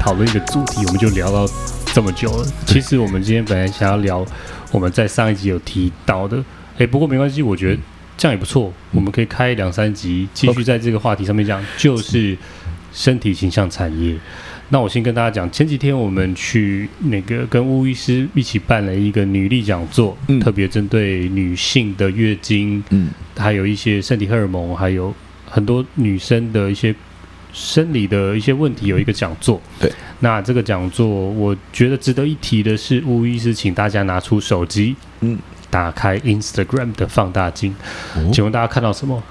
讨论一个主题，我们就聊到这么久了。其实我们今天本来想要聊我们在上一集有提到的，哎，不过没关系，我觉得这样也不错。我们可以开两三集，继续在这个话题上面讲，就是身体形象产业。那我先跟大家讲，前几天我们去那个跟巫医师一起办了一个女力讲座，嗯，特别针对女性的月经，嗯，还有一些身体荷尔蒙，还有很多女生的一些。生理的一些问题有一个讲座，对，那这个讲座我觉得值得一提的是，巫医师请大家拿出手机，嗯，打开 Instagram 的放大镜，哦，请问大家看到什么？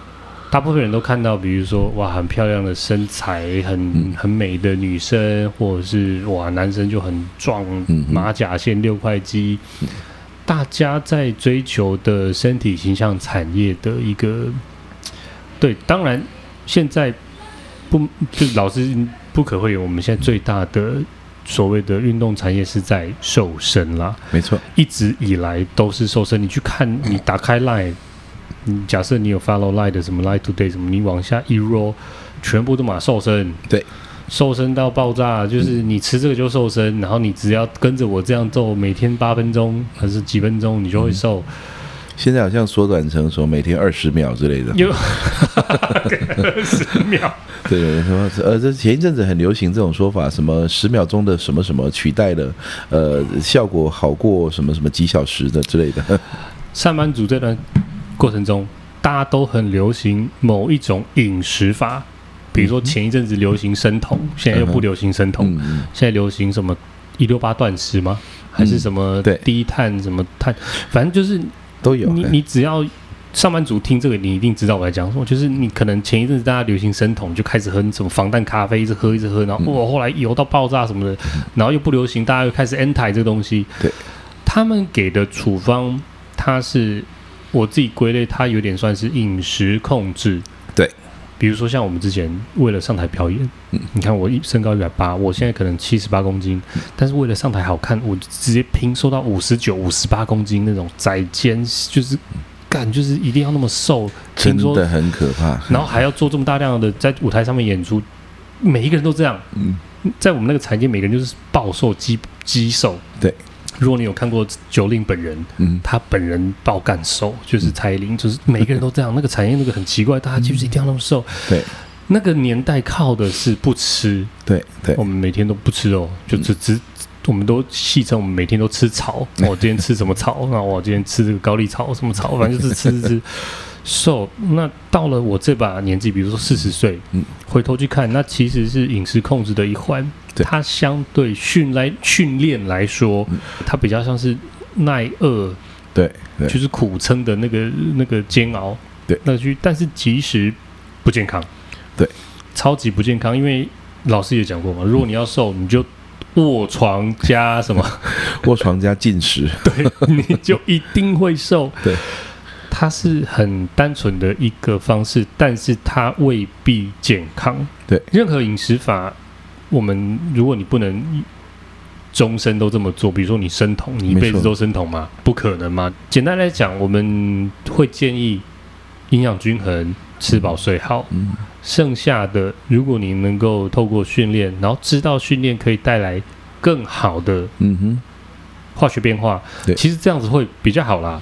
大部分人都看到，比如说哇，很漂亮的身材，很很美的女生，或者是哇，男生就很壮，马甲线、六块肌，大家在追求的身体形象产业的一个，对，当然现在。不，就老师不可讳言，我们现在最大的所谓的运动产业是在瘦身啦。没错，一直以来都是瘦身。你去看，你打开 Line，你假设你有 follow Line 的什么 Line Today 什么，你往下一 roll，全部都嘛瘦身。对，瘦身到爆炸，就是你吃这个就瘦身，然后你只要跟着我这样做，每天八分钟还是几分钟，你就会瘦。嗯现在好像缩短成说每天二十秒之类的，有二十秒。对，什么呃，这前一阵子很流行这种说法，什么十秒钟的什么什么取代了，呃，效果好过什么什么几小时的之类的。上班族这段过程中，大家都很流行某一种饮食法，比如说前一阵子流行生酮，现在又不流行生酮，现在流行什么一六八断食吗？还是什么低碳什么碳？反正就是。都有你，你只要上班族听这个，你一定知道我在讲什么。就是你可能前一阵子大家流行生酮，就开始喝什么防弹咖啡，一直喝一直喝，然后哇，后来油到爆炸什么的，然后又不流行，大家又开始 anti 这个东西。对，他们给的处方，它是我自己归类，它有点算是饮食控制。对。比如说，像我们之前为了上台表演，嗯，你看我一身高一百八，我现在可能七十八公斤，但是为了上台好看，我直接拼瘦到五十九、五十八公斤那种窄肩，就是干，就是一定要那么瘦，真的很可怕。然后还要做这么大量的在舞台上面演出，每一个人都这样。嗯，在我们那个产业，每个人就是暴瘦、肌肌瘦。对。如果你有看过九令本人，嗯，他本人爆干瘦，就是蔡依林，就是每个人都这样。那个产业那个很奇怪，大家就是一定要那么瘦。对，那个年代靠的是不吃。对对，我们每天都不吃肉，就只只，我们都戏称我们每天都吃草。我今天吃什么草？那我今天吃这个高丽草，什么草？反正就是吃吃瘦。那到了我这把年纪，比如说四十岁，嗯，回头去看，那其实是饮食控制的一环。它相对训来训练来说，它比较像是耐饿，对，就是苦撑的那个那个煎熬，对，那去，但是其实不健康，对，超级不健康。因为老师也讲过嘛，如果你要瘦，你就卧床加什么？卧床加进食，对，你就一定会瘦。对，它是很单纯的一个方式，但是它未必健康。对，任何饮食法。我们如果你不能终身都这么做，比如说你生酮，你一辈子都生酮吗？不可能吗？简单来讲，我们会建议营养均衡，吃饱睡好。嗯，剩下的如果你能够透过训练，然后知道训练可以带来更好的嗯哼化学变化，对，其实这样子会比较好啦。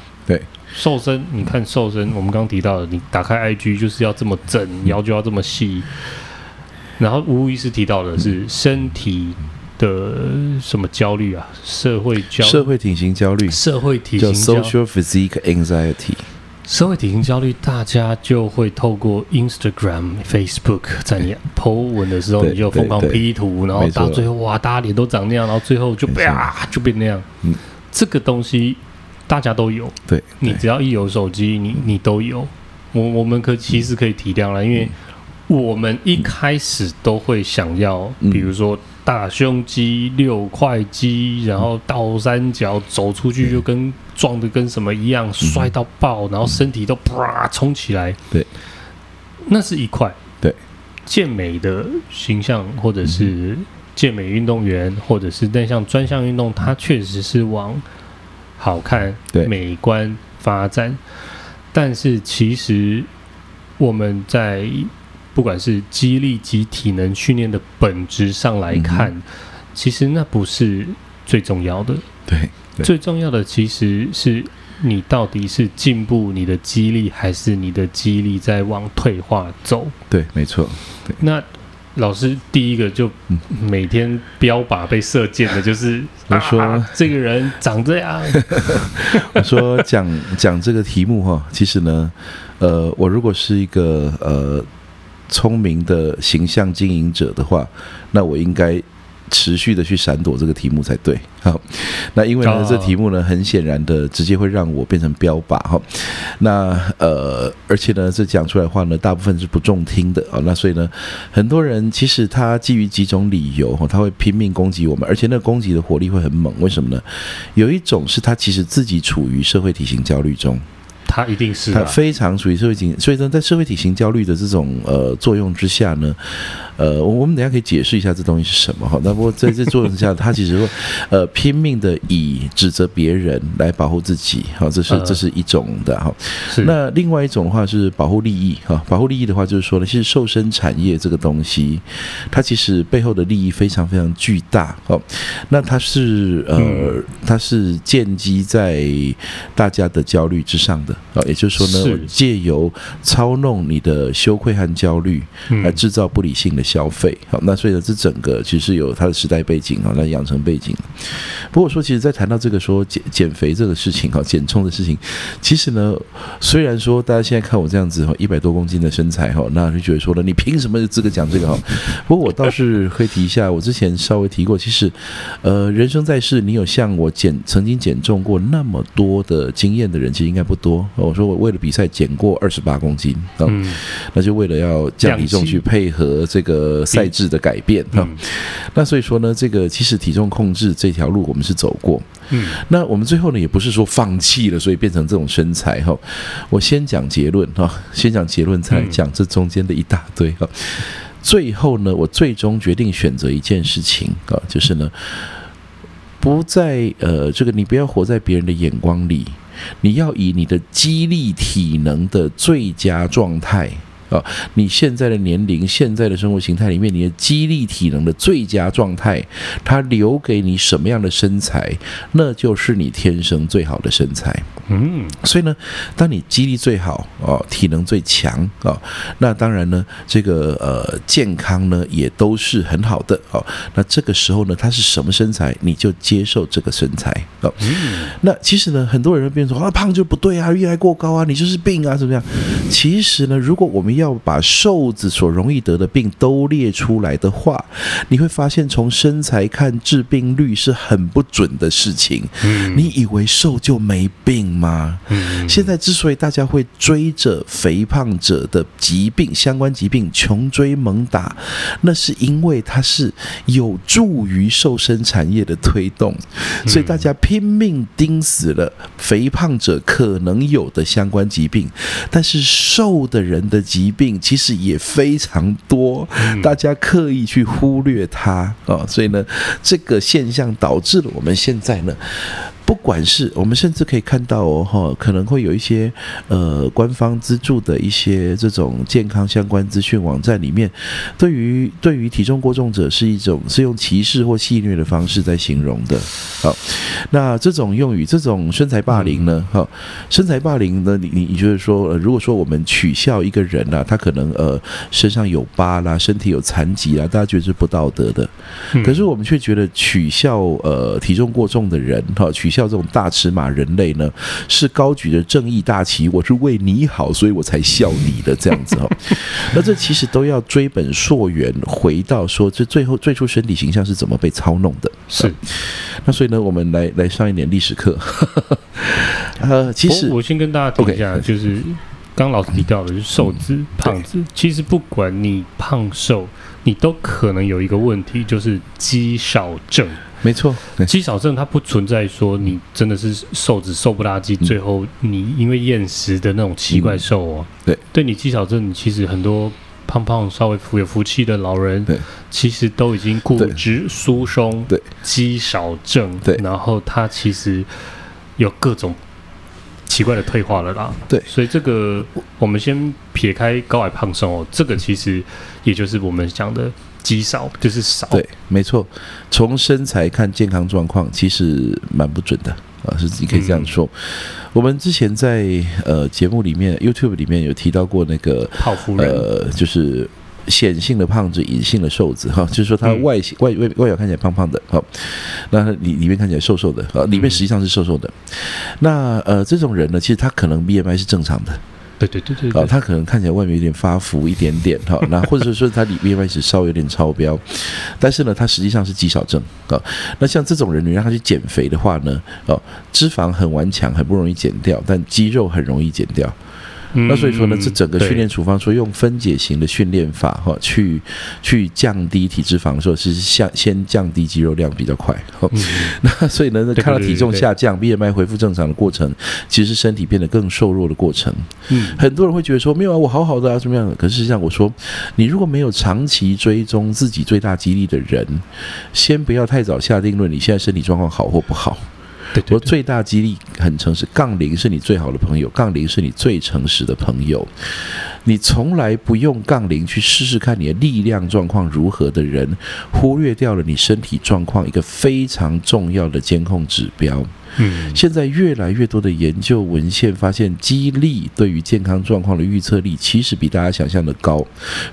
对，瘦身，你看瘦身，我们刚刚提到的，你打开 IG 就是要这么整，腰就要这么细。然后巫医师提到的是身体的什么焦虑啊？社会焦社会体型焦虑，社会体型焦虑，social physique anxiety。社会体型焦虑，大家就会透过 Instagram、Facebook 在你 po 文的时候，你就疯狂 P 图，然后到最后哇，大家脸都长那样，然后最后就啪就变那样。嗯，这个东西大家都有。对，你只要一有手机，你你都有。我我们可其实可以体谅了，因为。我们一开始都会想要，比如说大胸肌、六块肌，然后倒三角走出去就跟撞的跟什么一样，摔到爆，然后身体都啪冲起来。对，那是一块。对，健美的形象，或者是健美运动员，或者是那项专项运动，它确实是往好看、美观发展。但是其实我们在不管是肌力及体能训练的本质上来看，嗯、其实那不是最重要的。对，对，最重要的其实是你到底是进步你的肌力，还是你的肌力在往退化走？对，没错。对，那老师第一个就每天标靶被射箭的，就是我说、啊、这个人长这样。我说讲讲这个题目哈，其实呢，呃，我如果是一个呃。聪明的形象经营者的话，那我应该持续的去闪躲这个题目才对。好，那因为呢，这题目呢，很显然的直接会让我变成标靶哈。那呃，而且呢，这讲出来的话呢，大部分是不中听的啊。那所以呢，很多人其实他基于几种理由哈，他会拼命攻击我们，而且那攻击的火力会很猛。为什么呢？有一种是他其实自己处于社会体型焦虑中。他一定是、啊，他非常属于社会体，所以呢在社会体型焦虑的这种呃作用之下呢，呃，我们等下可以解释一下这东西是什么哈。那不过在这作用之下，他其实会呃拼命的以指责别人来保护自己，好，这是这是一种的哈。那另外一种的话是保护利益哈，保护利益的话就是说呢，其实瘦身产业这个东西，它其实背后的利益非常非常巨大哦。那它是呃，它是建基在大家的焦虑之上的。啊，也就是说呢，借由操弄你的羞愧和焦虑，来制造不理性的消费。好，那所以呢，这整个其实有它的时代背景啊，那养成背景。不过说，其实，在谈到这个说减减肥这个事情哈，减重的事情，其实呢，虽然说大家现在看我这样子哈，一百多公斤的身材哈，那就觉得说了，你凭什么有资格讲这个哈？不过我倒是会提一下，我之前稍微提过，其实，呃，人生在世，你有像我减曾经减重过那么多的经验的人，其实应该不多。我说我为了比赛减过二十八公斤，嗯，那就为了要降体重去配合这个赛制的改变哈。那所以说呢，这个其实体重控制这条路我们是走过，嗯，那我们最后呢也不是说放弃了，所以变成这种身材哈。我先讲结论哈，先讲结论，再讲这中间的一大堆哈。最后呢，我最终决定选择一件事情啊，就是呢，不在呃，这个你不要活在别人的眼光里。你要以你的激励体能的最佳状态。啊，你现在的年龄、现在的生活形态里面，你的肌力体能的最佳状态，它留给你什么样的身材，那就是你天生最好的身材。嗯，所以呢，当你肌力最好哦，体能最强哦，那当然呢，这个呃健康呢也都是很好的哦。那这个时候呢，他是什么身材，你就接受这个身材哦。那其实呢，很多人会变成说啊，胖就不对啊，越来过高啊，你就是病啊，怎么样？其实呢，如果我们要要把瘦子所容易得的病都列出来的话，你会发现从身材看致病率是很不准的事情。嗯，你以为瘦就没病吗？嗯，现在之所以大家会追着肥胖者的疾病相关疾病穷追猛打，那是因为它是有助于瘦身产业的推动，所以大家拼命盯死了肥胖者可能有的相关疾病，但是瘦的人的疾病。病其实也非常多，大家刻意去忽略它啊、哦，所以呢，这个现象导致了我们现在呢。不管是我们甚至可以看到哦，哈，可能会有一些呃官方资助的一些这种健康相关资讯网站里面，对于对于体重过重者是一种是用歧视或戏谑的方式在形容的。好，那这种用语，这种身材霸凌呢？哈，身材霸凌呢？你你你就是说，呃，如果说我们取笑一个人啊，他可能呃身上有疤啦，身体有残疾啦，大家觉得是不道德的。可是我们却觉得取笑呃体重过重的人，哈，取笑。叫这种大尺码人类呢，是高举着正义大旗，我是为你好，所以我才笑你的这样子哦。那这其实都要追本溯源，回到说这最后最初身体形象是怎么被操弄的。是，那所以呢，我们来来上一点历史课。呃，其实我，我先跟大家提一下.就是。刚老师提到的，就是瘦子、嗯、胖子，其实不管你胖瘦，你都可能有一个问题，就是肌少症。没错，肌少症它不存在说你真的是瘦子瘦不拉几，嗯、最后你因为厌食的那种奇怪瘦哦。嗯、对，对你肌少症，你其实很多胖胖稍微福有福气的老人，对，其实都已经骨质疏松，对，肌少症，对，然后他其实有各种奇怪的退化了啦。对，所以这个我们先撇开高矮胖瘦哦，这个其实也就是我们讲的。肌少就是少，对，没错。从身材看健康状况，其实蛮不准的啊，是你可以这样说。嗯、我们之前在呃节目里面，YouTube 里面有提到过那个泡芙人，呃，就是显性的胖子，隐性的瘦子哈，就是说他外形、嗯、外外外表看起来胖胖的，好，那里里面看起来瘦瘦的啊，里面实际上是瘦瘦的。嗯、那呃，这种人呢，其实他可能 BMI 是正常的。对对对对，对，啊，他可能看起来外面有点发福一点点哈，那或者是说他里面外是稍微有点超标，但是呢，他实际上是肌少症啊。那像这种人，你让他去减肥的话呢，哦，脂肪很顽强，很不容易减掉，但肌肉很容易减掉。那所以说呢，这整个训练处方说用分解型的训练法哈，去去降低体脂肪的时候，是先先降低肌肉量比较快。那所以呢，看到体重下降，BMI 恢复正常的过程，其实是身体变得更瘦弱的过程。嗯，很多人会觉得说没有啊，我好好的啊，怎么样？可是实际上我说，你如果没有长期追踪自己最大肌力的人，先不要太早下定论，你现在身体状况好或不好。对，对，对，我最大激励很诚实，杠铃是你最好的朋友，杠铃是你最诚实的朋友。你从来不用杠铃去试试看你的力量状况如何的人，忽略掉了你身体状况一个非常重要的监控指标。嗯，现在越来越多的研究文献发现，肌力对于健康状况的预测力其实比大家想象的高。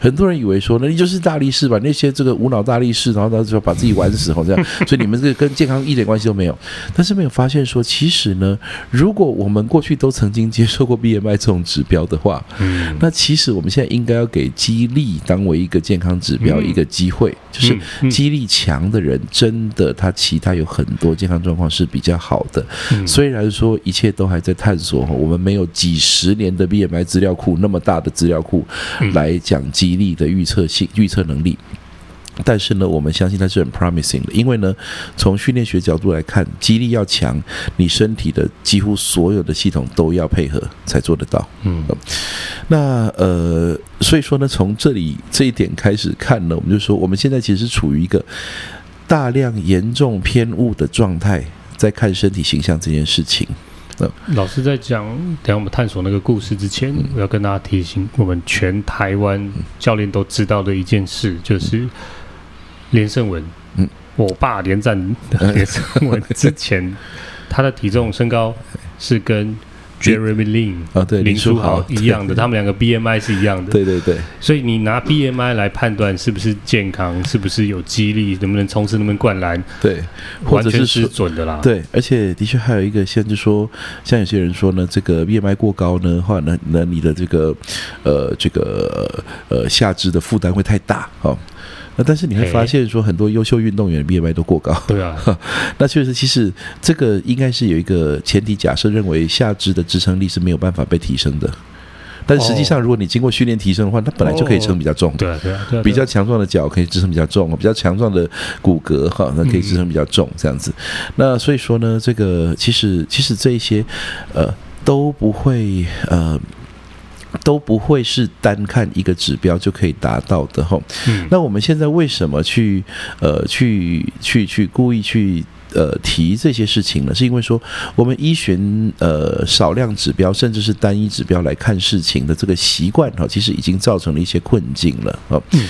很多人以为说，那你就是大力士吧？那些这个无脑大力士，然后他就把自己玩死，好这样。所以你们这个跟健康一点关系都没有。但是没有发现说，其实呢，如果我们过去都曾经接受过 BMI 这种指标的话，嗯，那其实我们现在应该要给肌力当为一个健康指标一个机会，就是肌力强的人，真的他其他有很多健康状况是比较好的。的，虽然说一切都还在探索，我们没有几十年的 BMI 资料库那么大的资料库来讲肌力的预测性、预测能力，但是呢，我们相信它是很 promising 的，因为呢，从训练学角度来看，肌力要强，你身体的几乎所有的系统都要配合才做得到。嗯，那呃，所以说呢，从这里这一点开始看呢，我们就说，我们现在其实是处于一个大量严重偏误的状态。在看身体形象这件事情，老师在讲，等下我们探索那个故事之前，我要跟大家提醒，我们全台湾教练都知道的一件事，就是连胜文，嗯，我爸连战的 连胜文之前，他的体重身高是跟。Jeremy Lin 啊，对，林书豪一样的，他们两个 BMI 是一样的。对对对，所以你拿 BMI 来判断是不是健康，是不是有肌力，能不能冲刺，能不能灌篮，对，完全是失准的啦。对，而且的确还有一个限制，说像有些人说呢，这个 BMI 过高呢，话呢，那你的这个呃这个呃下肢的负担会太大，哦。那但是你会发现说，很多优秀运动员 BMI 都过高。对啊，那确实，其实这个应该是有一个前提假设，认为下肢的支撑力是没有办法被提升的。但实际上，如果你经过训练提升的话，它本来就可以撑比较重。对啊，对啊，比较强壮的脚可以支撑比较重，比较强壮的骨骼哈，那可以支撑比较重，这样子。那所以说呢，这个其实其实这一些呃都不会呃。都不会是单看一个指标就可以达到的哈。嗯，那我们现在为什么去呃去去去故意去？呃，提这些事情呢，是因为说我们依循呃少量指标，甚至是单一指标来看事情的这个习惯哈，其实已经造成了一些困境了啊。嗯、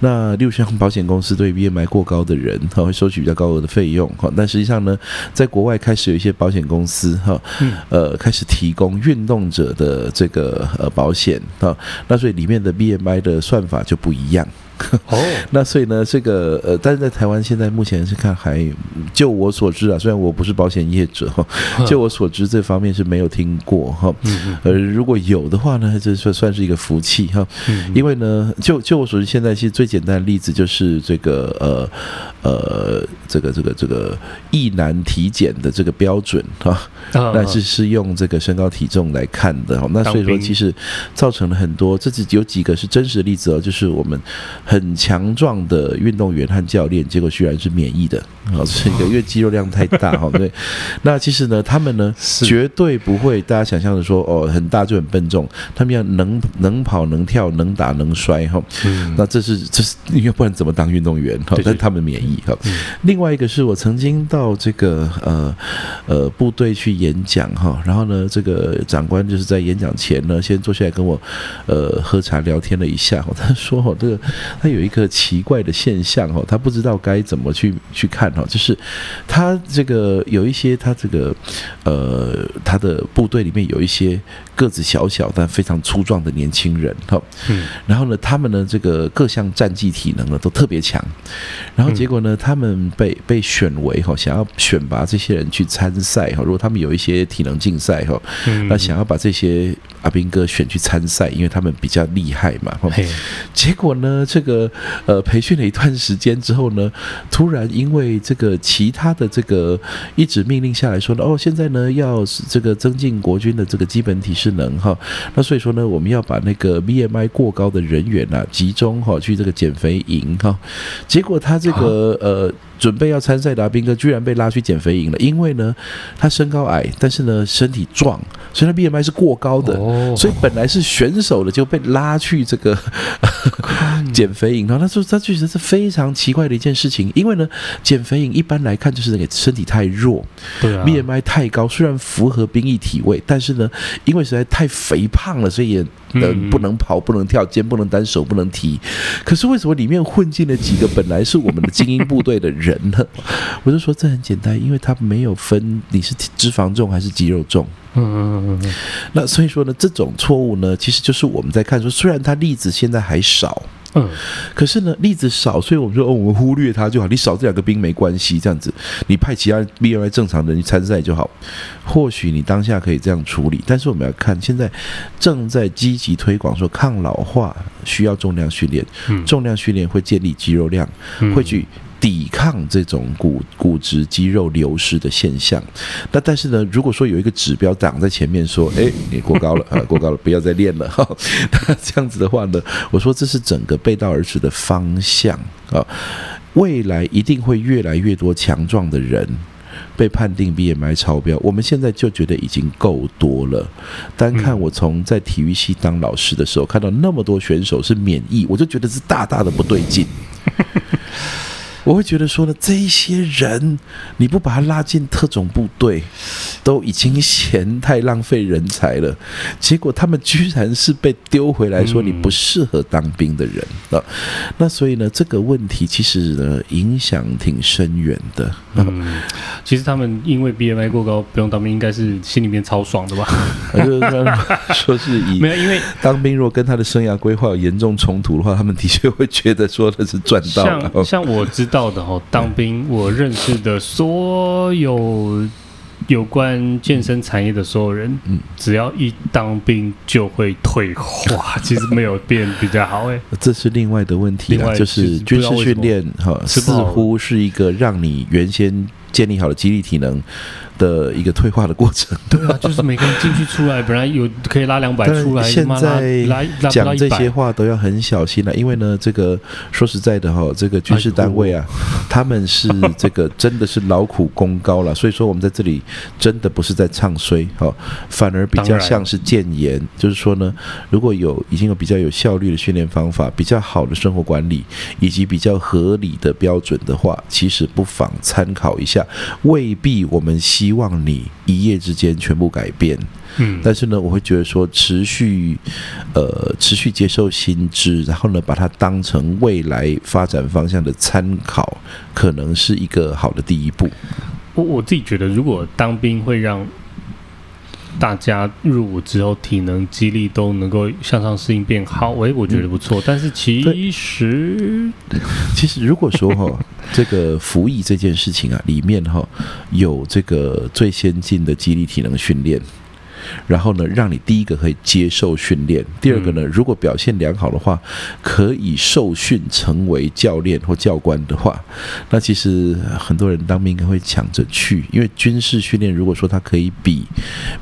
那例如像保险公司对 BMI 过高的人哈，会收取比较高额的费用哈，但实际上呢，在国外开始有一些保险公司哈，呃，开始提供运动者的这个呃保险哈，那所以里面的 BMI 的算法就不一样。哦，那所以呢，这个呃，但是在台湾现在目前是看还，就我。所知啊，虽然我不是保险业者哈，就我所知这方面是没有听过哈。呃，如果有的话呢，这算算是一个福气哈。因为呢，就就我所知，现在其实最简单的例子就是这个呃呃，这个这个这个易难体检的这个标准哈，那是是用这个身高体重来看的哈。那所以说，其实造成了很多，这只有几个是真实的例子哦，就是我们很强壮的运动员和教练，结果居然是免疫的。啊，是。一个因为肌肉量太大哈。对，那其实呢，他们呢绝对不会大家想象的说哦，很大就很笨重，他们要能能跑能跳能打能摔哈。那这是这是因为不然怎么当运动员？哈？但他们免疫哈。另外一个是我曾经到这个呃呃部队去演讲哈，然后呢，这个长官就是在演讲前呢，先坐下来跟我呃喝茶聊天了一下，他说哦，这个他有一个奇怪的现象哦，他不知道该怎么去去看哈，就是他这个有一些他这个呃他的部队里面有一些个子小小但非常粗壮的年轻人哈，嗯，然后呢，他们呢这个各项战绩体能呢都特别强，然后结果呢，他们被被选为哈想要选拔这些人去参赛哈，如果他们有一些体能竞赛哈，那想要把这些阿兵哥选去参赛，因为他们比较厉害嘛，结果呢，这个呃培训了一段时间之后呢，突然因为这个其他的这个一纸命令下来说呢，哦，现在呢要这个增进国军的这个基本体适能哈，那所以说呢，我们要把那个 BMI 过高的人员啊集中哈去这个减肥营哈，结果他这个呃。准备要参赛的阿兵哥居然被拉去减肥营了，因为呢，他身高矮，但是呢身体壮，所以他 BMI 是过高的，所以本来是选手的就被拉去这个 减肥营。然后他说，他觉得是非常奇怪的一件事情，因为呢，减肥营一般来看就是给身体太弱，对啊，BMI 太高，虽然符合兵役体位，但是呢，因为实在太肥胖了，所以也。嗯，不能跑，不能跳，肩不能单，手不能提。可是为什么里面混进了几个本来是我们的精英部队的人呢？我就说这很简单，因为他没有分你是脂肪重还是肌肉重。嗯嗯嗯嗯。那所以说呢，这种错误呢，其实就是我们在看说，虽然他例子现在还少。嗯，可是呢，例子少，所以我们说，哦，我们忽略它就好。你少这两个兵没关系，这样子，你派其他 BMI 正常的人去参赛就好。或许你当下可以这样处理，但是我们要看现在正在积极推广说抗老化需要重量训练，重量训练会建立肌肉量，会去。抵抗这种骨骨质肌肉流失的现象，那但是呢，如果说有一个指标挡在前面说，哎，你过高了 啊，过高了，不要再练了哈，那这样子的话呢，我说这是整个背道而驰的方向啊，未来一定会越来越多强壮的人被判定 BMI 超标，我们现在就觉得已经够多了。单看我从在体育系当老师的时候看到那么多选手是免疫，我就觉得是大大的不对劲。我会觉得说呢，这一些人你不把他拉进特种部队，都已经嫌太浪费人才了。结果他们居然是被丢回来说你不适合当兵的人啊！那所以呢，这个问题其实呢影响挺深远的。嗯，其实他们因为 BMI 过高不用当兵，应该是心里面超爽的吧？就是说是以 没有，因为当兵如果跟他的生涯规划有严重冲突的话，他们的确会觉得说的是赚到了。像像我知道。到的哦，当兵我认识的所有有关健身产业的所有人，嗯，只要一当兵就会退化，其实没有变比较好哎，这是另外的问题了，就是军事训练哈，似乎是一个让你原先建立好的肌力体能。的一个退化的过程，对啊，就是每个人进去出来，本来有可以拉两百出来，现在讲这些话都要很小心了，因为呢，这个说实在的哈，这个军事单位啊，他们是这个真的是劳苦功高了，所以说我们在这里真的不是在唱衰哈，反而比较像是建言，就是说呢，如果有已经有比较有效率的训练方法，比较好的生活管理，以及比较合理的标准的话，其实不妨参考一下，未必我们希。希望你一夜之间全部改变，嗯，但是呢，我会觉得说持续，呃，持续接受新知，然后呢，把它当成未来发展方向的参考，可能是一个好的第一步。我我自己觉得，如果当兵会让大家入伍之后体能、肌力都能够向上适应变好，哎，我觉得不错。嗯、但是其实，其实如果说哈，这个服役这件事情啊，里面哈有这个最先进的肌力体能训练。然后呢，让你第一个可以接受训练，第二个呢，如果表现良好的话，可以受训成为教练或教官的话，那其实很多人当兵应该会抢着去，因为军事训练如果说它可以比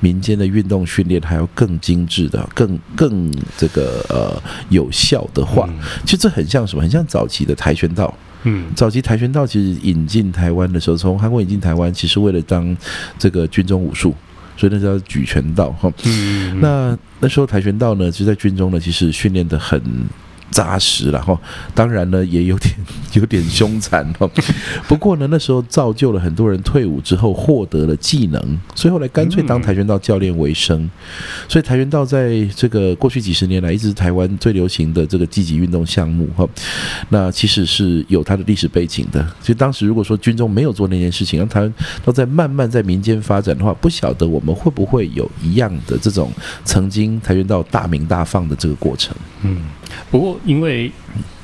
民间的运动训练还要更精致的、更更这个呃有效的话，其实这很像什么？很像早期的跆拳道。嗯，早期跆拳道其实引进台湾的时候，从韩国引进台湾，其实为了当这个军中武术。所以那叫举拳道哈，那那时候跆拳道呢，其实在军中呢，其实训练的很。扎实了哈，当然呢也有点有点凶残哈。不过呢，那时候造就了很多人退伍之后获得了技能，所以后来干脆当跆拳道教练为生。所以跆拳道在这个过去几十年来一直是台湾最流行的这个积极运动项目哈。那其实是有它的历史背景的。所以当时如果说军中没有做那件事情，让台湾都在慢慢在民间发展的话，不晓得我们会不会有一样的这种曾经跆拳道大鸣大放的这个过程。嗯。不过，因为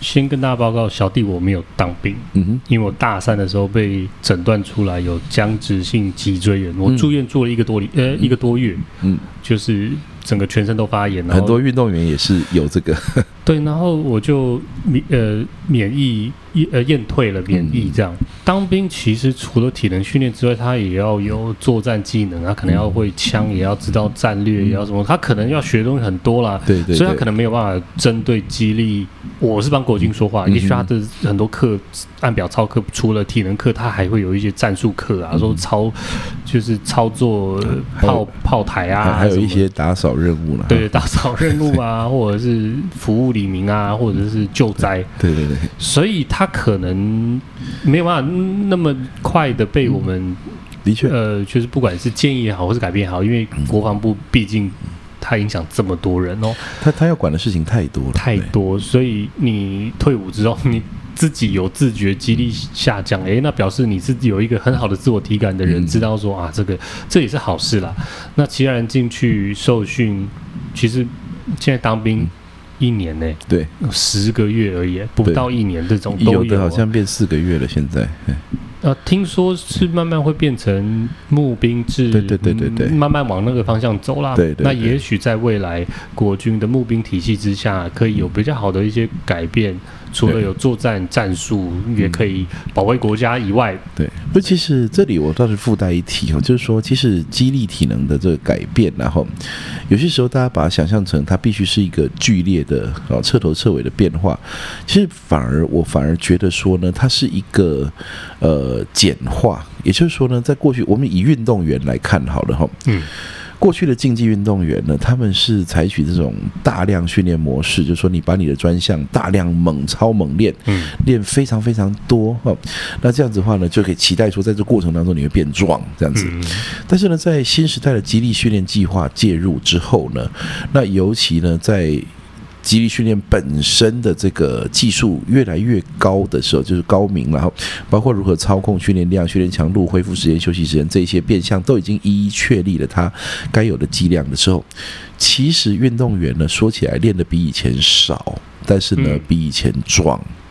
先跟大家报告，小弟我没有当兵，嗯哼，因为我大三的时候被诊断出来有僵直性脊椎炎，我住院住了一个多礼，呃，一个多月，嗯，就是整个全身都发炎，很多运动员也是有这个，对，然后我就免呃免疫。呃，验退了免疫这样。当兵其实除了体能训练之外，他也要有作战技能，他可能要会枪，也要知道战略，也要什么，他可能要学的东西很多啦。对对，所以他可能没有办法针对肌力。我是帮国军说话，也许他的很多课按表操课，除了体能课，他还会有一些战术课啊，说操就是操作炮炮台啊，还有一些打扫任务呢。对，打扫任务啊，或者是服务黎明啊，或者是救灾。对对对，所以他。可能没有办法那么快的被我们，的确，呃，就是不管是建议也好，或是改变也好，因为国防部毕竟它影响这么多人哦，他他要管的事情太多了，太多，所以你退伍之后，你自己有自觉，肌力下降，诶，那表示你自己有一个很好的自我体感的人，知道说啊，这个这也是好事啦。那其他人进去受训，其实现在当兵。一年呢？对，十个月而已，不到一年这种都有，有的好像变四个月了。现在，呃，听说是慢慢会变成募兵制，对对对对对，慢慢往那个方向走啦。对对，那也许在未来国军的募兵体系之下，可以有比较好的一些改变。除了有作战战术，也可以保卫国家以外，对。不，其实这里我倒是附带一提哦，就是说，其实激励体能的这个改变，然后有些时候大家把它想象成它必须是一个剧烈的啊彻头彻尾的变化，其实反而我反而觉得说呢，它是一个呃简化，也就是说呢，在过去我们以运动员来看好了哈，嗯。过去的竞技运动员呢，他们是采取这种大量训练模式，就是说你把你的专项大量猛超猛练，嗯，练非常非常多哈。那这样子的话呢，就可以期待说，在这过程当中你会变壮这样子。但是呢，在新时代的激励训练计划介入之后呢，那尤其呢在肌力训练本身的这个技术越来越高的时候，就是高明，然后包括如何操控训练量、训练强度、恢复时间、休息时间这些变相都已经一一确立了它该有的剂量的时候，其实运动员呢说起来练得比以前少，但是呢比以前壮。嗯，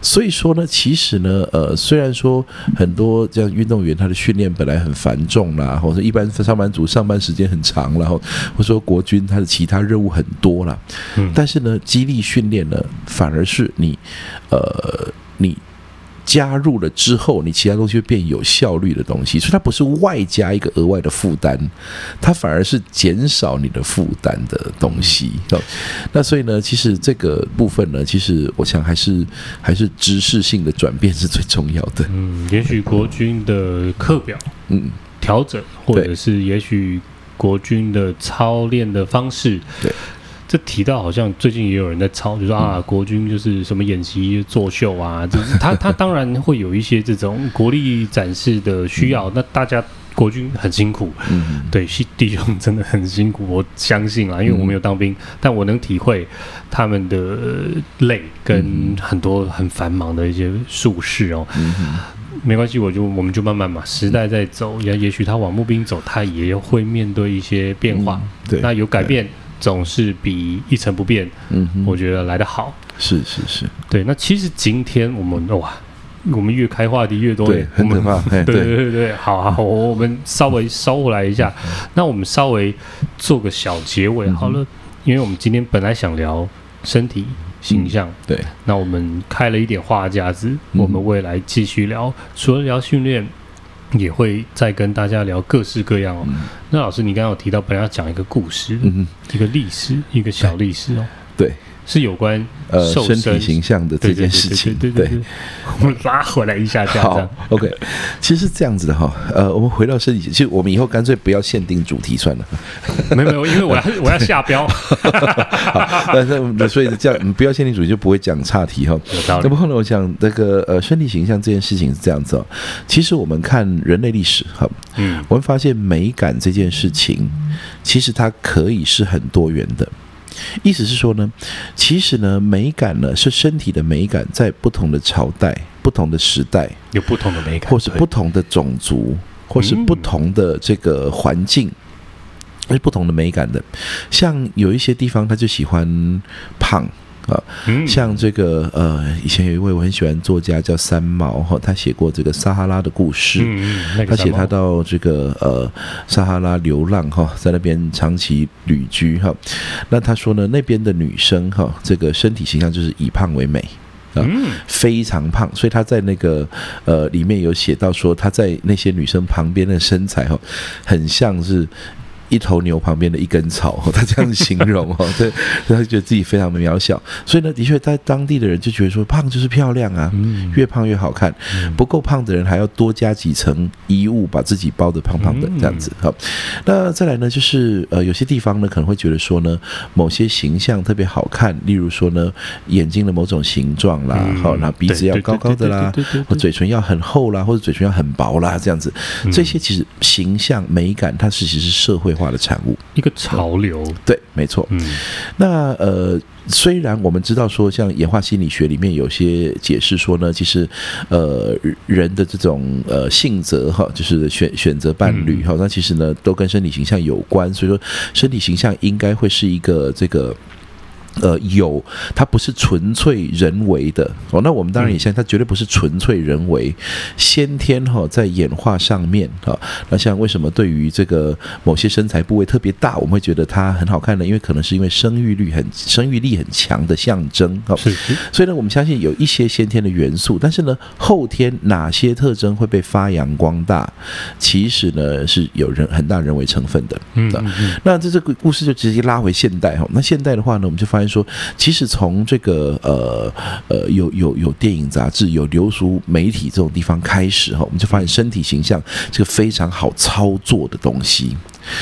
所以说呢，其实呢，呃，虽然说很多这样运动员他的训练本来很繁重啦，或者一般上班族上班时间很长，然后或者说国军他的其他任务很多啦，嗯，但是呢，激励训练呢，反而是你，呃，你。加入了之后，你其他东西会变有效率的东西，所以它不是外加一个额外的负担，它反而是减少你的负担的东西。嗯、那所以呢，其实这个部分呢，其实我想还是还是知识性的转变是最重要的。嗯，也许国军的课表嗯调整，或者是也许国军的操练的方式对。这提到好像最近也有人在抄，就说啊，国军就是什么演习作秀啊，就是他他当然会有一些这种 国力展示的需要。那大家国军很辛苦，对，弟兄真的很辛苦，我相信啊，因为我没有当兵，但我能体会他们的累跟很多很繁忙的一些术事哦。没关系，我就我们就慢慢嘛，时代在走，也也许他往募兵走，他也会面对一些变化。嗯、对，那有改变总是比一成不变，嗯，我觉得来得好。是是是，对。那其实今天我们哇，我们越开话题越多，对，很可怕。对对对对，好好，我们稍微收回来一下，那我们稍微做个小结尾好了，因为我们今天本来想聊身体。形象、嗯、对，那我们开了一点话匣子，嗯、我们未来继续聊，除了聊训练，也会再跟大家聊各式各样哦。嗯、那老师，你刚刚有提到本来要讲一个故事，嗯、一个历史，一个小历史哦。对。是有关呃身体形象的这件事情，对对对，我们拉回来一下，这样好，OK。其实是这样子的哈，呃，我们回到身体，其实我们以后干脆不要限定主题算了，没有没有，因为我要我要下标，但是所以这样，不要限定主题就不会讲岔题哈。那么后来我想那个呃身体形象这件事情是这样子哦，其实我们看人类历史哈，嗯，我们发现美感这件事情，其实它可以是很多元的。意思是说呢，其实呢，美感呢是身体的美感，在不同的朝代、不同的时代有不同的美感，或是不同的种族，或是不同的这个环境，是不同的美感的。像有一些地方，他就喜欢胖。啊，像这个呃，以前有一位我很喜欢作家叫三毛哈，他写过这个撒哈拉的故事。他写他到这个呃撒哈拉流浪哈，在那边长期旅居哈。那他说呢，那边的女生哈，这个身体形象就是以胖为美啊，非常胖。所以他在那个呃里面有写到说，他在那些女生旁边的身材哈，很像是。一头牛旁边的一根草，他这样子形容哦，对，他就觉得自己非常的渺小，所以呢，的确在当地的人就觉得说，胖就是漂亮啊，越胖越好看，不够胖的人还要多加几层衣物把自己包得胖胖的这样子。好，那再来呢，就是呃，有些地方呢可能会觉得说呢，某些形象特别好看，例如说呢，眼睛的某种形状啦，好，那鼻子要高高的啦，或嘴唇要很厚啦，或者嘴唇要很薄啦，这样子，这些其实形象美感，它其实是社会化的产物，一个潮流，对，没错。嗯，那呃，虽然我们知道说，像演化心理学里面有些解释说呢，其实呃，人的这种呃性择哈，就是选选择伴侣哈，那其实呢都跟身体形象有关，所以说身体形象应该会是一个这个。呃，有，它不是纯粹人为的哦。那我们当然也相信，它绝对不是纯粹人为，先天哈、哦，在演化上面哈、哦。那像为什么对于这个某些身材部位特别大，我们会觉得它很好看呢？因为可能是因为生育率很、生育力很强的象征哈。哦、是，所以呢，我们相信有一些先天的元素，但是呢，后天哪些特征会被发扬光大，其实呢是有人很大人为成分的。嗯，嗯，嗯。那这这个故事就直接拉回现代哈。那现代的话呢，我们就发现。说，其实从这个呃呃有有有电影杂志、有流俗媒体这种地方开始哈，我们就发现身体形象是个非常好操作的东西。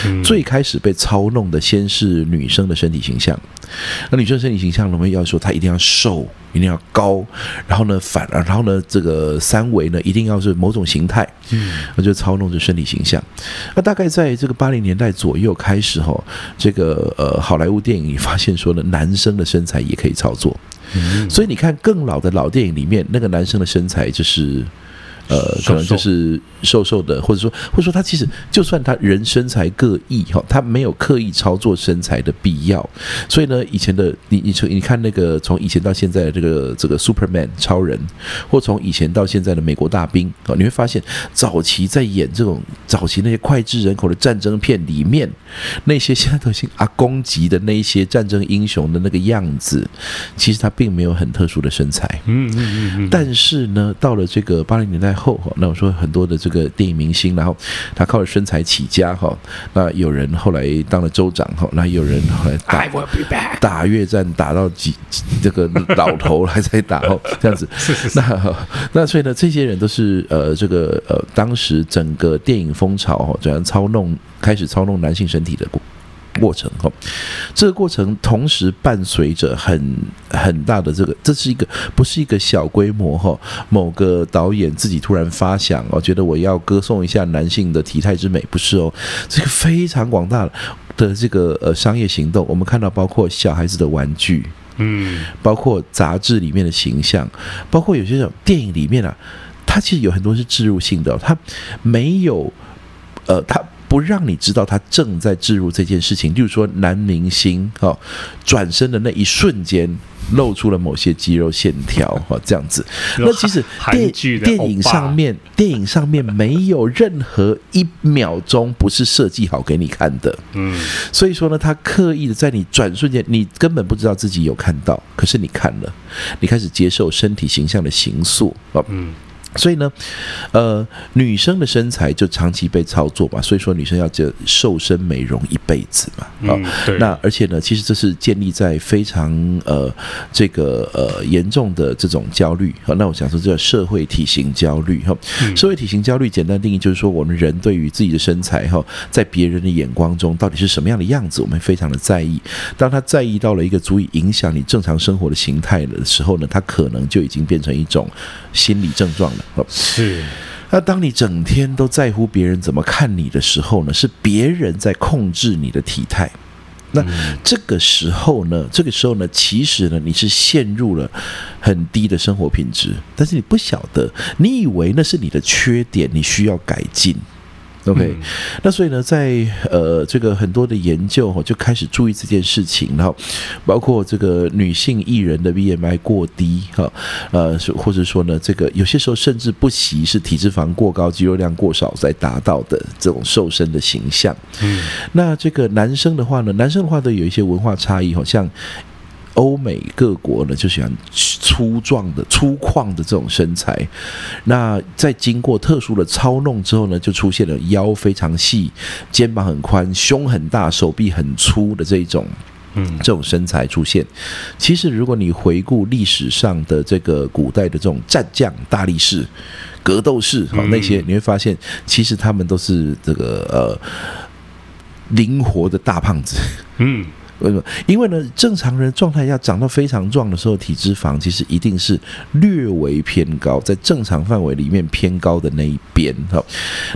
嗯、最开始被操弄的先是女生的身体形象，那女生身体形象，我们要说她一定要瘦，一定要高，然后呢反，然后呢这个三维呢一定要是某种形态，嗯，那就操弄着身体形象。那大概在这个八零年代左右开始哈，这个呃好莱坞电影里发现说呢，男生的身材也可以操作，嗯、所以你看更老的老电影里面，那个男生的身材就是。呃，可能就是瘦瘦的，或者说，或者说他其实就算他人身材各异哈，他没有刻意操作身材的必要。所以呢，以前的你你从你看那个从以前到现在的这个这个 Superman 超人，或从以前到现在的美国大兵啊，你会发现早期在演这种早期那些脍炙人口的战争片里面，那些现在都已经阿公级的那些战争英雄的那个样子，其实他并没有很特殊的身材。嗯嗯嗯嗯。但是呢，到了这个八零年代。后哈，那我说很多的这个电影明星，然后他靠着身材起家哈。那有人后来当了州长哈，那有人后来打打越战打到几这个老头还在打哈，这样子。那那所以呢，这些人都是呃这个呃当时整个电影风潮哈，怎样操弄开始操弄男性身体的过程哈，这个过程同时伴随着很很大的这个，这是一个不是一个小规模哈。某个导演自己突然发想哦，觉得我要歌颂一下男性的体态之美，不是哦，这个非常广大的这个呃商业行动。我们看到包括小孩子的玩具，嗯，包括杂志里面的形象，包括有些种电影里面啊。它其实有很多是植入性的，它没有，呃，它。不让你知道他正在置入这件事情，例如说男明星哈转身的那一瞬间露出了某些肌肉线条哈这样子，那其实电电影上面电影上面没有任何一秒钟不是设计好给你看的，嗯，所以说呢，他刻意的在你转瞬间，你根本不知道自己有看到，可是你看了，你开始接受身体形象的形塑哦，嗯。所以呢，呃，女生的身材就长期被操作嘛，所以说女生要这瘦身美容一辈子嘛，啊。那而且呢，其实这是建立在非常呃这个呃严重的这种焦虑。好，那我想说这叫社会体型焦虑哈。社会体型焦虑简单定义就是说，我们人对于自己的身材哈，在别人的眼光中到底是什么样的样子，我们非常的在意。当他在意到了一个足以影响你正常生活的形态的时候呢，他可能就已经变成一种心理症状了。是，那当你整天都在乎别人怎么看你的时候呢？是别人在控制你的体态。那这个时候呢？这个时候呢？其实呢，你是陷入了很低的生活品质，但是你不晓得，你以为那是你的缺点，你需要改进。OK，嗯，那所以呢，在呃这个很多的研究哈，就开始注意这件事情，然后包括这个女性艺人的 BMI 过低哈，呃，或者说呢，这个有些时候甚至不惜是体脂肪过高、肌肉量过少才达到的这种瘦身的形象。嗯，那这个男生的话呢，男生的话都有一些文化差异，好像。欧美各国呢，就喜欢粗壮的、粗犷的这种身材。那在经过特殊的操弄之后呢，就出现了腰非常细、肩膀很宽、胸很大、手臂很粗的这一种，嗯，这种身材出现。其实，如果你回顾历史上的这个古代的这种战将、大力士、格斗士，好那些，你会发现，其实他们都是这个呃灵活的大胖子，嗯。为什么？因为呢，正常人状态下长到非常壮的时候，体脂肪其实一定是略微偏高，在正常范围里面偏高的那一边哈。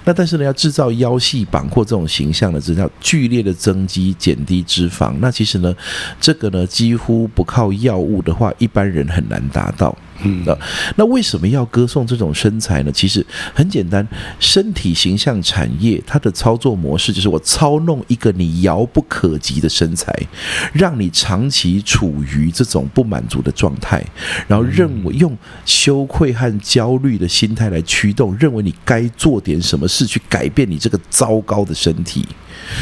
那但是呢，要制造腰细膀阔这种形象的，这叫剧烈的增肌减低脂肪。那其实呢，这个呢，几乎不靠药物的话，一般人很难达到。嗯，那为什么要歌颂这种身材呢？其实很简单，身体形象产业它的操作模式就是我操弄一个你遥不可及的身材，让你长期处于这种不满足的状态，然后认为用羞愧和焦虑的心态来驱动，认为你该做点什么事去改变你这个糟糕的身体。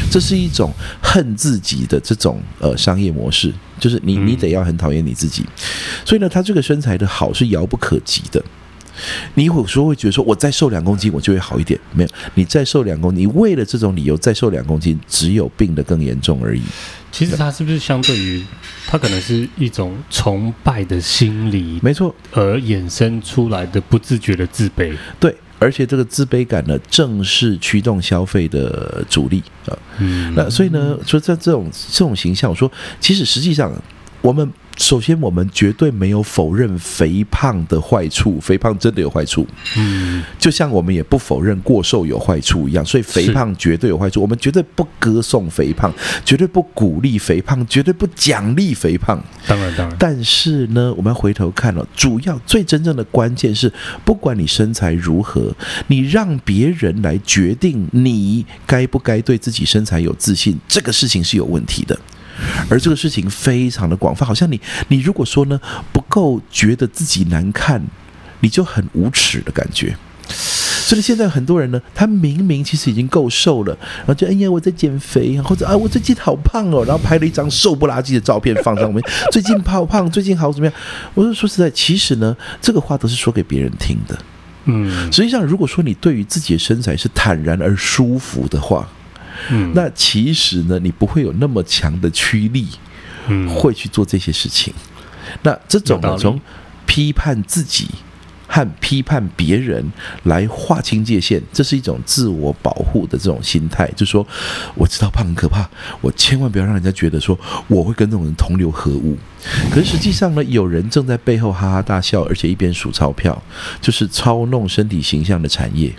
这是一种恨自己的这种呃商业模式，就是你你得要很讨厌你自己，所以呢，他这个身材的好是遥不可及的。你有时候会觉得说，我再瘦两公斤我就会好一点，没有，你再瘦两公斤，你为了这种理由再瘦两公斤，只有病得更严重而已。其实他是不是相对于他可能是一种崇拜的心理，没错，而衍生出来的不自觉的自卑，对。而且这个自卑感呢，正是驱动消费的主力啊。嗯，那所以呢，说在这种这种形象，我说其实实际上我们。首先，我们绝对没有否认肥胖的坏处，肥胖真的有坏处。嗯，就像我们也不否认过瘦有坏处一样，所以肥胖绝对有坏处。我们绝对不歌颂肥胖，绝对不鼓励肥胖，绝对不奖励肥胖。当然，当然。但是呢，我们要回头看了，主要最真正的关键是，不管你身材如何，你让别人来决定你该不该对自己身材有自信，这个事情是有问题的。而这个事情非常的广泛，好像你你如果说呢不够觉得自己难看，你就很无耻的感觉。所以现在很多人呢，他明明其实已经够瘦了，然后就哎呀我在减肥，或者啊我最近好胖哦，然后拍了一张瘦不拉几的照片放上面，最近好胖，最近好怎么样？我就说实在，其实呢这个话都是说给别人听的。嗯，实际上如果说你对于自己的身材是坦然而舒服的话。嗯，那其实呢，你不会有那么强的驱力，嗯，会去做这些事情。那这种呢，从批判自己和批判别人来划清界限，这是一种自我保护的这种心态。就说，我知道胖很可怕，我千万不要让人家觉得说我会跟这种人同流合污。可是实际上呢，有人正在背后哈哈大笑，而且一边数钞票，就是操弄身体形象的产业。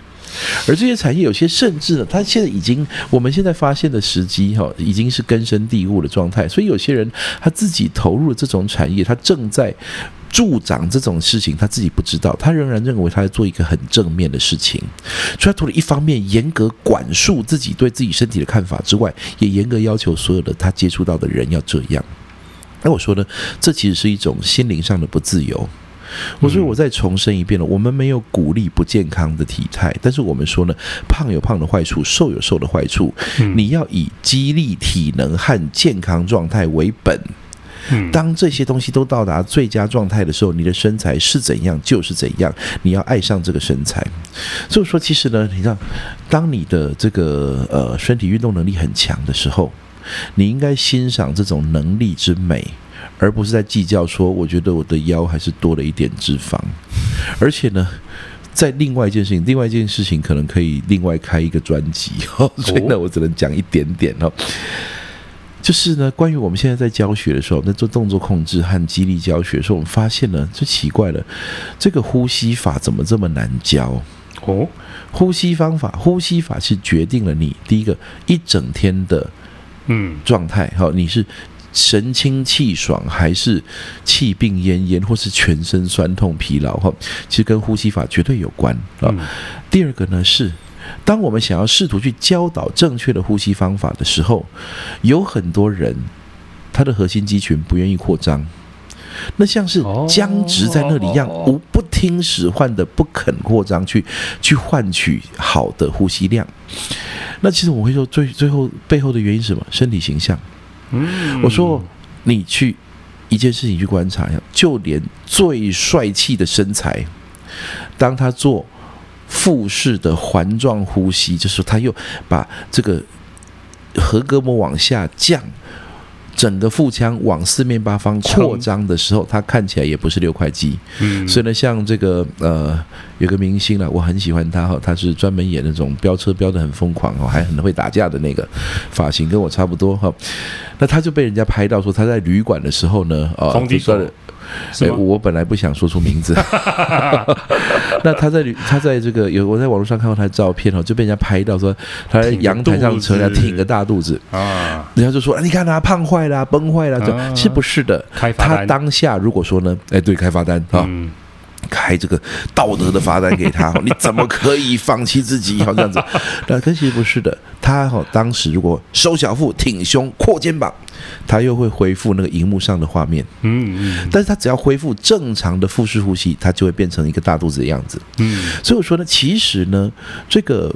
而这些产业有些甚至呢，它现在已经我们现在发现的时机哈，已经是根深蒂固的状态。所以有些人他自己投入了这种产业，他正在助长这种事情，他自己不知道，他仍然认为他在做一个很正面的事情。所以他除了一方面严格管束自己对自己身体的看法之外，也严格要求所有的他接触到的人要这样。那我说呢，这其实是一种心灵上的不自由。我所以我再重申一遍了，我们没有鼓励不健康的体态，但是我们说呢，胖有胖的坏处，瘦有瘦的坏处。你要以激励、体能和健康状态为本。当这些东西都到达最佳状态的时候，你的身材是怎样就是怎样。你要爱上这个身材。所以说，其实呢，你知道，当你的这个呃身体运动能力很强的时候，你应该欣赏这种能力之美。而不是在计较说，我觉得我的腰还是多了一点脂肪，而且呢，在另外一件事情，另外一件事情可能可以另外开一个专辑 哦，所以呢，我只能讲一点点哦。就是呢，关于我们现在在教学的时候，在做动作控制和激励教学的时候，我们发现呢，就奇怪了，这个呼吸法怎么这么难教？哦，呼吸方法，呼吸法是决定了你第一个一整天的嗯状态，好，你是。神清气爽，还是气病奄奄，或是全身酸痛疲劳？哈，其实跟呼吸法绝对有关啊。第二个呢是，当我们想要试图去教导正确的呼吸方法的时候，有很多人他的核心肌群不愿意扩张，那像是僵直在那里一样，无不听使唤的不肯扩张，去去换取好的呼吸量。那其实我会说，最最后背后的原因是什么？身体形象。嗯，我说你去一件事情去观察一下，就连最帅气的身材，当他做腹式的环状呼吸，就是他又把这个横膈膜往下降。整个腹腔往四面八方扩张的时候，它看起来也不是六块肌。嗯，所以呢，像这个呃，有个明星呢，我很喜欢他哈，他是专门演那种飙车飙得很疯狂哦，还很会打架的那个发型跟我差不多哈。那他就被人家拍到说他在旅馆的时候呢，啊，就说了。哎，我本来不想说出名字。那他在他在这个有我在网络上看到他的照片哦，就被人家拍到说他在阳台上车，他挺个大肚子。啊，人家就说你看他胖坏了，崩坏了，其实不是的。他当下如果说呢，哎，对，开发单啊。开这个道德的罚单给他，你怎么可以放弃自己？好这样子，那可惜不是的。他哈当时如果收小腹、挺胸、扩肩膀，他又会恢复那个荧幕上的画面。嗯嗯。但是他只要恢复正常的腹式呼吸，他就会变成一个大肚子的样子。嗯。所以我说呢，其实呢，这个。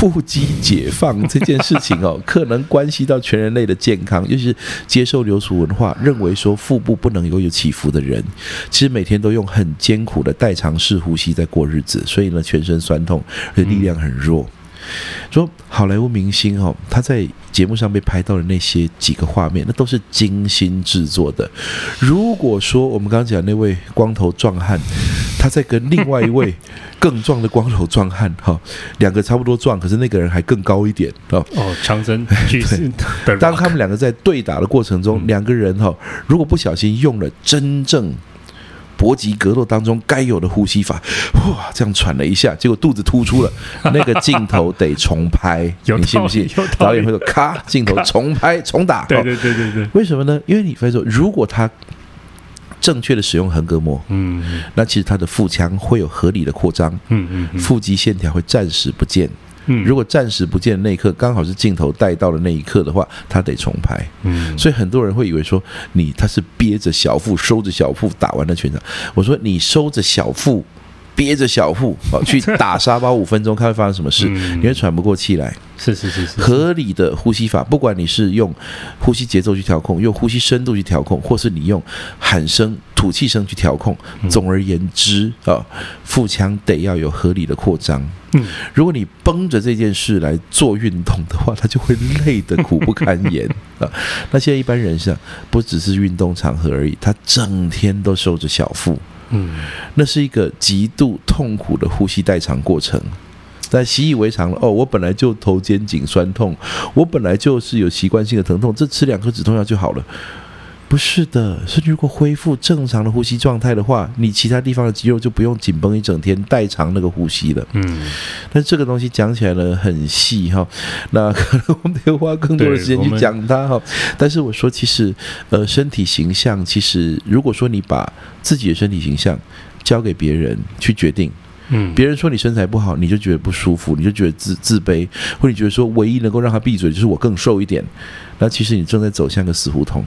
腹肌解放这件事情哦，可能关系到全人类的健康。就是接受流俗文化，认为说腹部不能有有起伏的人，其实每天都用很艰苦的代偿式呼吸在过日子，所以呢，全身酸痛，而且力量很弱。说好莱坞明星哦，他在节目上被拍到的那些几个画面，那都是精心制作的。如果说我们刚刚讲那位光头壮汉，他在跟另外一位 更壮的光头壮汉哈，两个差不多壮，可是那个人还更高一点哦。哦，强森巨石。当他们两个在对打的过程中，两个人哈，如果不小心用了真正。搏击格斗当中该有的呼吸法，哇，这样喘了一下，结果肚子突出了，那个镜头得重拍，你信不信？导演会说：“咔，镜头重拍重打。”对对对对对。为什么呢？因为你会说，如果他正确的使用横膈膜，嗯，那其实他的腹腔会有合理的扩张，嗯嗯，腹肌线条会暂时不见。嗯，如果暂时不见的那一刻，刚好是镜头带到的那一刻的话，他得重拍。嗯，所以很多人会以为说你他是憋着小腹收着小腹打完了全场。我说你收着小腹憋着小腹啊 去打沙包五分钟，看会发生什么事？你会喘不过气来。是是是是。合理的呼吸法，不管你是用呼吸节奏去调控，用呼吸深度去调控，或是你用喊声、吐气声去调控。总而言之啊，腹腔得要有合理的扩张。嗯，如果你绷着这件事来做运动的话，他就会累得苦不堪言啊。那现在一般人是不只是运动场合而已，他整天都收着小腹，嗯，那是一个极度痛苦的呼吸代偿过程。但习以为常了哦，我本来就头肩颈酸痛，我本来就是有习惯性的疼痛，这吃两颗止痛药就好了。不是的，是如果恢复正常的呼吸状态的话，你其他地方的肌肉就不用紧绷一整天，代偿那个呼吸了。嗯，但这个东西讲起来呢很细哈，那可能我们得花更多的时间去讲它哈。但是我说，其实呃，身体形象，其实如果说你把自己的身体形象交给别人去决定。嗯，别人说你身材不好，你就觉得不舒服，你就觉得自自卑，或者你觉得说唯一能够让他闭嘴就是我更瘦一点，那其实你正在走向个死胡同。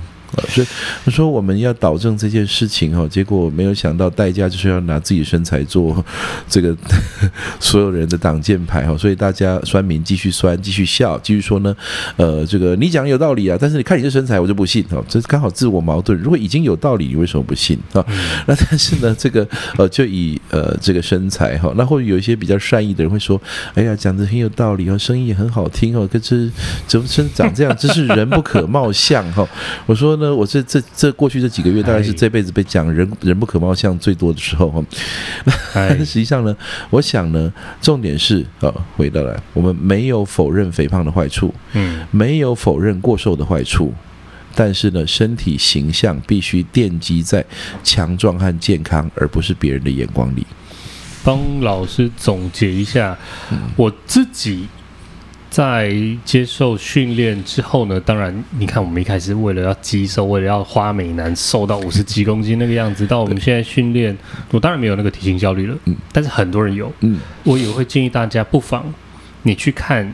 所以我说我们要导正这件事情哈，结果没有想到代价就是要拿自己身材做这个 所有人的挡箭牌哈，所以大家酸民继续酸，继续笑，继续说呢，呃，这个你讲有道理啊，但是你看你这身材我就不信哈，这刚好自我矛盾。如果已经有道理，你为什么不信啊？那但是呢，这个呃，就以呃这个身材哈，那或者有一些比较善意的人会说，哎呀，讲的很有道理哦，声音也很好听哦，可是怎么生长这样，真是人不可貌相哈。我说。那我这这这过去这几个月，大概是这辈子被讲人人不可貌相最多的时候哈。那实际上呢，我想呢，重点是呃，回到来，我们没有否认肥胖的坏处，嗯，没有否认过瘦的坏处，但是呢，身体形象必须奠基在强壮和健康，而不是别人的眼光里。帮老师总结一下，我自己。在接受训练之后呢，当然，你看我们一开始为了要肌瘦，为了要花美男，瘦到五十几公斤那个样子，到我们现在训练，我当然没有那个体型焦虑了。嗯，但是很多人有。嗯，我也会建议大家，不妨你去看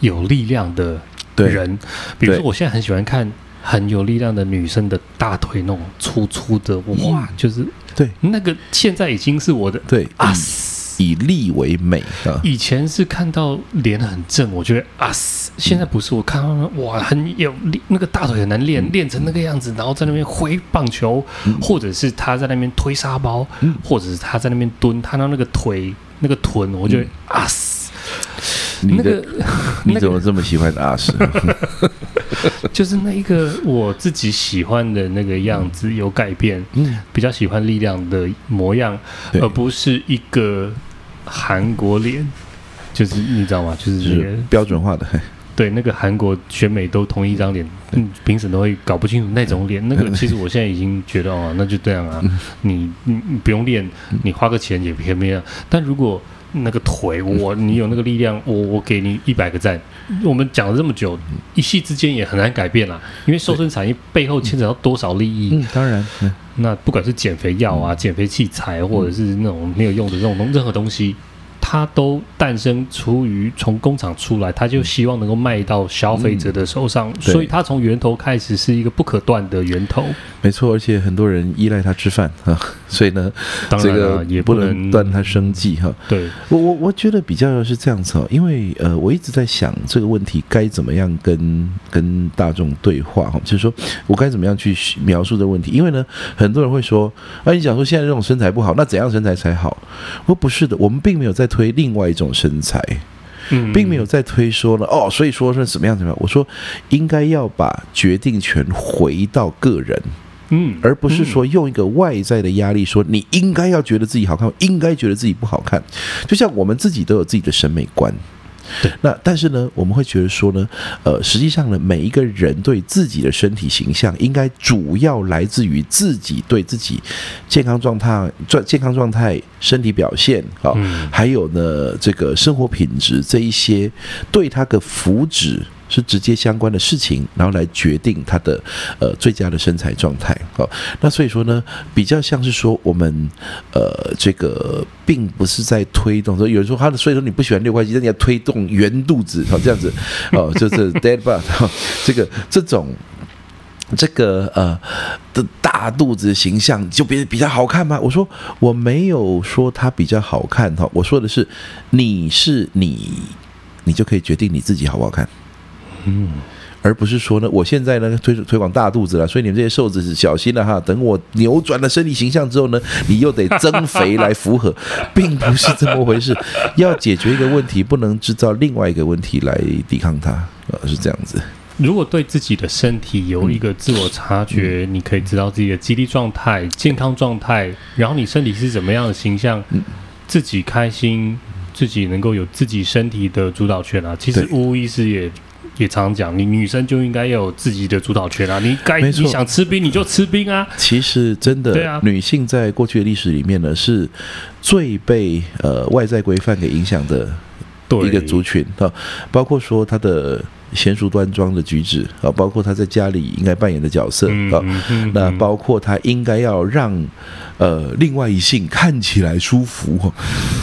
有力量的人，比如说我现在很喜欢看很有力量的女生的大腿那种粗粗的，哇，就是对那个现在已经是我的对啊。以力为美的！以前是看到脸很正，我觉得啊，现在不是。我看到哇，很有力，那个大腿很难练，练成那个样子，然后在那边挥棒球，或者是他在那边推沙包，或者是他在那边蹲，看到那个腿那个臀，我觉得啊，那个 你怎么这么喜欢阿斯？就是那一个我自己喜欢的那个样子有改变，嗯，比较喜欢力量的模样，而不是一个。韩国脸，就是你知道吗？就是这个标准化的。对，那个韩国选美都同一张脸，嗯，评审都会搞不清楚那种脸。那个其实我现在已经觉得哦，那就这样啊，你你你不用练，你花个钱也可以那样。但如果那个腿，我你有那个力量，我我给你一百个赞。我们讲了这么久，一夕之间也很难改变啦，因为瘦身产业背后牵扯到多少利益？嗯，当然，那不管是减肥药啊、减肥器材，或者是那种没有用的这种东任何东西。它都诞生出于从工厂出来，他就希望能够卖到消费者的手上，嗯、所以它从源头开始是一个不可断的源头。没错，而且很多人依赖它吃饭啊，所以呢，当然这个也不能断它生计哈。对，我我我觉得比较是这样子哦，因为呃，我一直在想这个问题该怎么样跟跟大众对话哈，就是说我该怎么样去描述这个问题？因为呢，很多人会说，啊，你讲说现在这种身材不好，那怎样身材才好？我说不是的，我们并没有在推另外一种身材，并没有在推说呢。哦，所以说是怎么样怎么样？我说应该要把决定权回到个人，嗯，而不是说用一个外在的压力说你应该要觉得自己好看，应该觉得自己不好看。就像我们自己都有自己的审美观。对，那但是呢，我们会觉得说呢，呃，实际上呢，每一个人对自己的身体形象，应该主要来自于自己对自己健康状态、状健康状态、身体表现啊，还有呢，这个生活品质这一些对他的福祉。是直接相关的事情，然后来决定他的呃最佳的身材状态。好，那所以说呢，比较像是说我们呃这个并不是在推动说有人说他的，所以说你不喜欢六块肌，那你要推动圆肚子，好这样子 哦，就是 dead butt 这个这种这个呃的大肚子形象就比比较好看吗？我说我没有说它比较好看哈，我说的是你是你，你就可以决定你自己好不好看。嗯，而不是说呢，我现在呢推推广大肚子了，所以你们这些瘦子是小心了哈。等我扭转了身体形象之后呢，你又得增肥来符合，并不是这么回事。要解决一个问题，不能制造另外一个问题来抵抗它，呃，是这样子。如果对自己的身体有一个自我察觉，嗯、你可以知道自己的肌力状态、健康状态，然后你身体是怎么样的形象，嗯、自己开心，自己能够有自己身体的主导权啊。其实无意识也。也常讲，你女生就应该要有自己的主导权啊，你该你想吃冰你就吃冰啊。其实真的，对啊，女性在过去的历史里面呢，是最被呃外在规范给影响的一个族群啊，包括说她的。娴熟端庄的举止啊，包括他在家里应该扮演的角色啊，那包括他应该要让呃另外一性看起来舒服，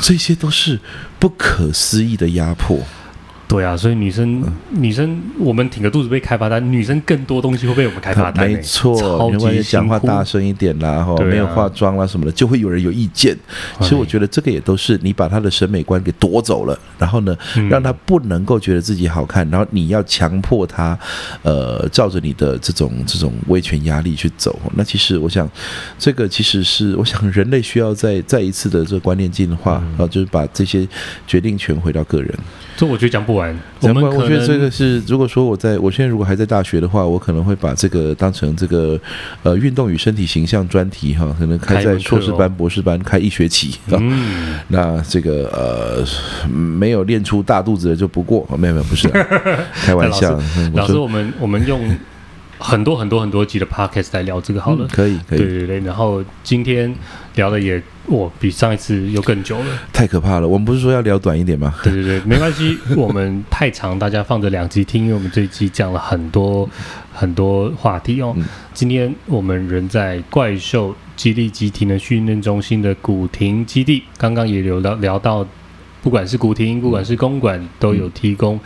这些都是不可思议的压迫。对啊，所以女生，嗯、女生，我们挺个肚子被开发单，女生更多东西会被我们开发单。没错，因为讲话大声一点啦，哈、啊，没有化妆啦什么的，就会有人有意见。所以我觉得这个也都是你把她的审美观给夺走了，然后呢，让她不能够觉得自己好看，然后你要强迫她，呃，照着你的这种这种威权压力去走。那其实我想，这个其实是我想人类需要再再一次的这个观念进化，然后就是把这些决定权回到个人。这我觉得讲不完。我们我觉得这个是，如果说我在我现在如果还在大学的话，我可能会把这个当成这个呃运动与身体形象专题哈，可能开在硕士班、博士班开一学期。嗯，那这个呃没有练出大肚子的就不过，没有没有不是，开玩笑。老师，老师我们我们用。很多很多很多集的 podcast 来聊这个好了，嗯、可以，可以，对对对。然后今天聊的也，哇，比上一次又更久了，太可怕了。我们不是说要聊短一点吗？对对对，没关系，我们太长，大家放着两集听，因为我们这一集讲了很多 很多话题哦。嗯、今天我们人在怪兽激励集体能训练中心的古亭基地，刚刚也聊到聊到。不管是古亭，不管是公馆，都有提供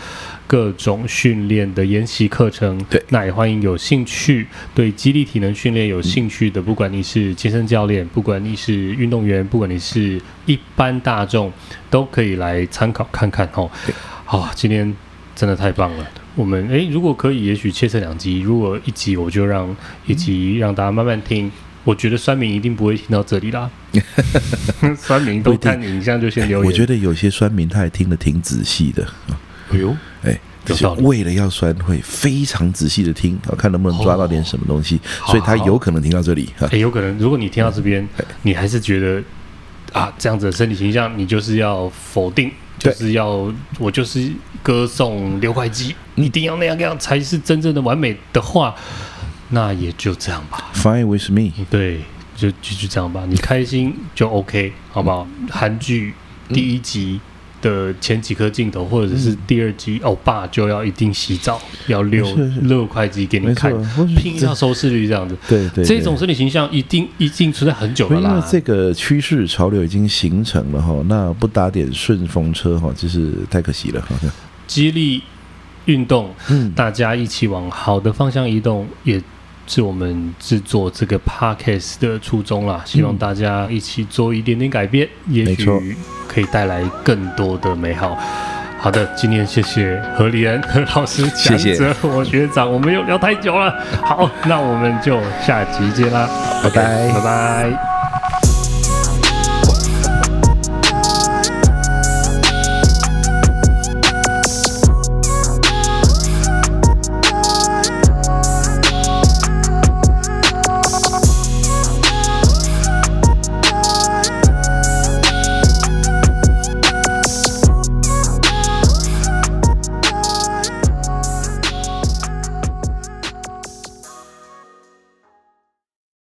各种训练的研习课程。对，那也欢迎有兴趣对肌力体能训练有兴趣的，不管你是健身教练，不管你是运动员，不管你是一般大众，都可以来参考看看哦。好，今天真的太棒了。我们诶，如果可以，也许切成两集，如果一集我就让一集让大家慢慢听。我觉得酸民一定不会听到这里啦，酸民都看影像就先留言。我觉得有些酸民他也听得挺仔细的。哎呦，哎，就是为了要酸，会非常仔细的听，看能不能抓到点什么东西，哦、所以他有可能听到这里。哎，有可能，如果你听到这边，你还是觉得啊，这样子的身体形象，你就是要否定，就是要我就是歌颂六块肌，一定要那样那样才是真正的完美的话。那也就这样吧，Fine with me。对，就就就这样吧，你开心就 OK，好不好？韩剧第一集的前几颗镜头，或者是第二集，欧巴就要一定洗澡，要六六块肌给你看，拼一下收视率这样子。对对，这种身体形象一定一定存在很久了啦。因为这个趋势潮流已经形成了哈，那不打点顺风车哈，就是太可惜了。好像激励运动，嗯，大家一起往好的方向移动也。是我们制作这个 podcast 的初衷啦，希望大家一起做一点点改变，嗯、也许可以带来更多的美好。好的，今天谢谢何立恩何老师讲者，我学长，我们又聊太久了。好，那我们就下集见啦，拜拜，拜拜。